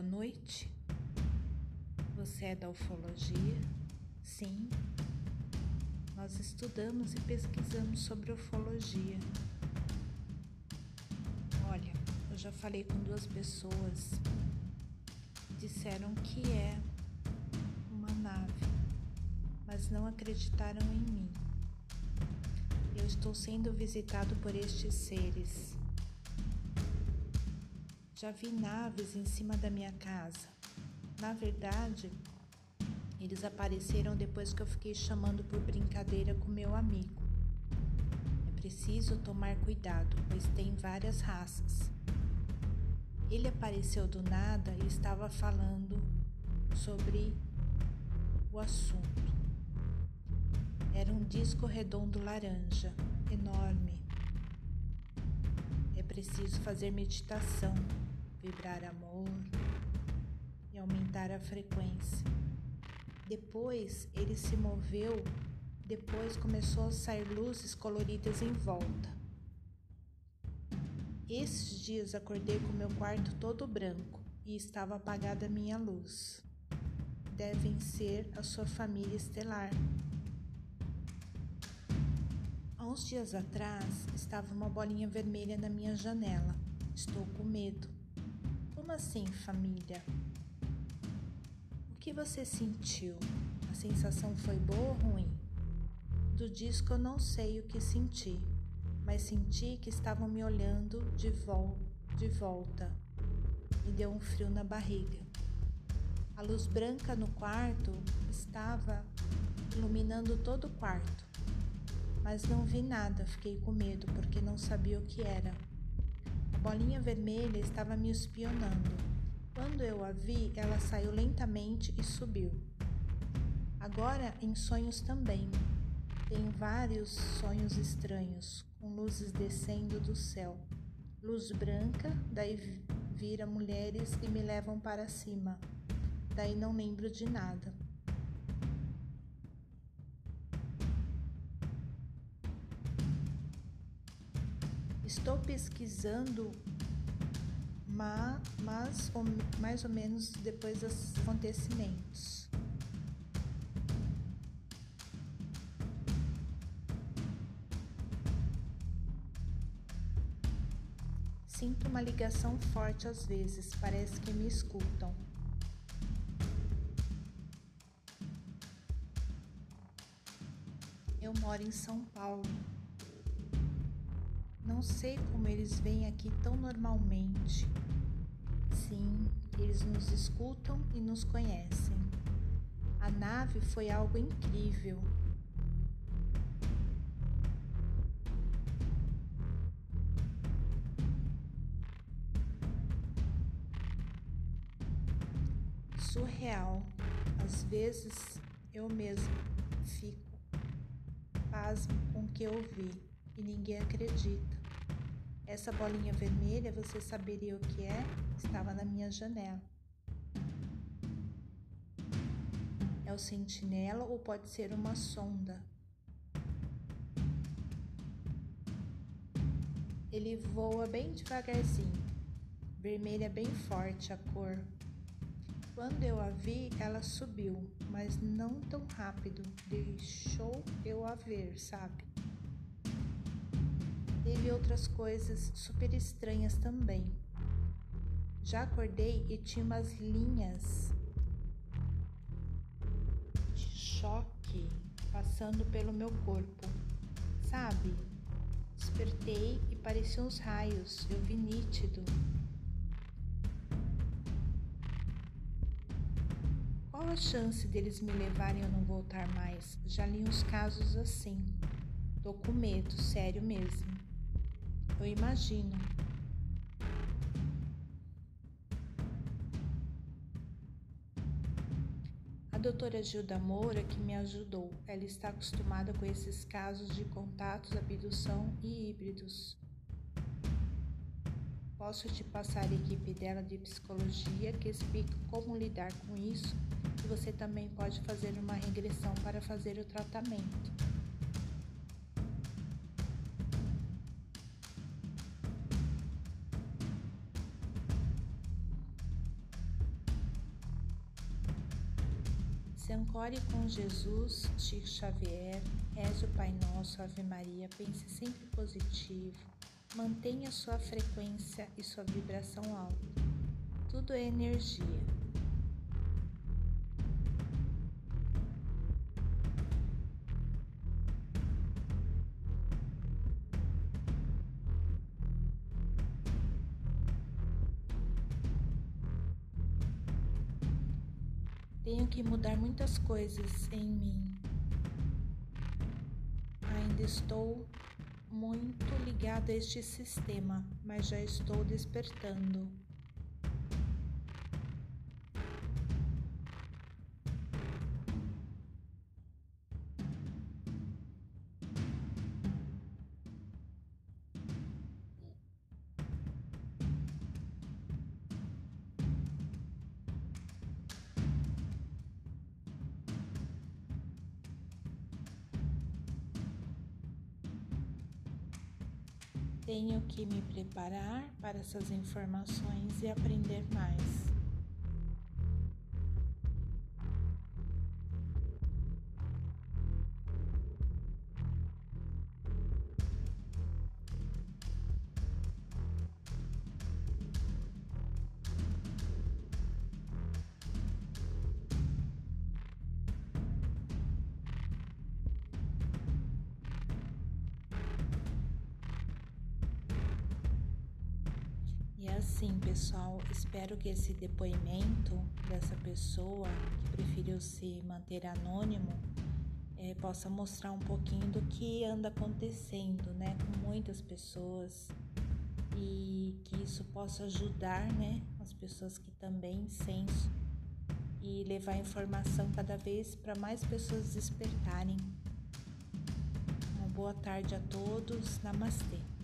Boa noite. Você é da ufologia? Sim. Nós estudamos e pesquisamos sobre ufologia. Olha, eu já falei com duas pessoas. Disseram que é uma nave, mas não acreditaram em mim. Eu estou sendo visitado por estes seres. Já vi naves em cima da minha casa. Na verdade, eles apareceram depois que eu fiquei chamando por brincadeira com meu amigo. É preciso tomar cuidado, pois tem várias raças. Ele apareceu do nada e estava falando sobre o assunto. Era um disco redondo laranja, enorme. É preciso fazer meditação vibrar amor e aumentar a frequência. Depois ele se moveu, depois começou a sair luzes coloridas em volta. Esses dias acordei com meu quarto todo branco e estava apagada a minha luz. Devem ser a sua família estelar. Há uns dias atrás estava uma bolinha vermelha na minha janela. Estou com medo. Como assim, família? O que você sentiu? A sensação foi boa ou ruim? Do disco eu não sei o que senti, mas senti que estavam me olhando de, vol de volta. Me deu um frio na barriga. A luz branca no quarto estava iluminando todo o quarto, mas não vi nada, fiquei com medo porque não sabia o que era. Bolinha vermelha estava me espionando. Quando eu a vi, ela saiu lentamente e subiu. Agora em sonhos também. Tenho vários sonhos estranhos, com luzes descendo do céu. Luz branca, daí vira mulheres e me levam para cima. Daí não lembro de nada. Estou pesquisando mas, mais ou menos depois dos acontecimentos. Sinto uma ligação forte às vezes, parece que me escutam. Eu moro em São Paulo. Não sei como eles vêm aqui tão normalmente. Sim, eles nos escutam e nos conhecem. A nave foi algo incrível. Surreal. Às vezes eu mesmo fico pasmo com o que eu vi e ninguém acredita. Essa bolinha vermelha, você saberia o que é? Estava na minha janela. É o sentinela ou pode ser uma sonda? Ele voa bem devagarzinho. Vermelha é bem forte a cor. Quando eu a vi, ela subiu, mas não tão rápido. Deixou eu a ver, sabe? Teve outras coisas super estranhas também. Já acordei e tinha umas linhas de choque passando pelo meu corpo, sabe? Despertei e pareciam uns raios, eu vi nítido. Qual a chance deles me levarem a não voltar mais? Já li uns casos assim. Tô com medo, sério mesmo. Eu imagino. A doutora Gilda Moura que me ajudou. Ela está acostumada com esses casos de contatos, abdução e híbridos. Posso te passar a equipe dela de psicologia que explica como lidar com isso e você também pode fazer uma regressão para fazer o tratamento. Se com Jesus, Chico Xavier, reze o Pai Nosso, Ave Maria, pense sempre positivo, mantenha sua frequência e sua vibração alta. Tudo é energia. Tenho que mudar muitas coisas em mim. Ainda estou muito ligado a este sistema, mas já estou despertando. Tenho que me preparar para essas informações e aprender mais. Assim, pessoal, espero que esse depoimento dessa pessoa que preferiu se manter anônimo é, possa mostrar um pouquinho do que anda acontecendo, né, com muitas pessoas e que isso possa ajudar, né, as pessoas que também sentem e levar informação cada vez para mais pessoas despertarem. Uma boa tarde a todos. Namastê.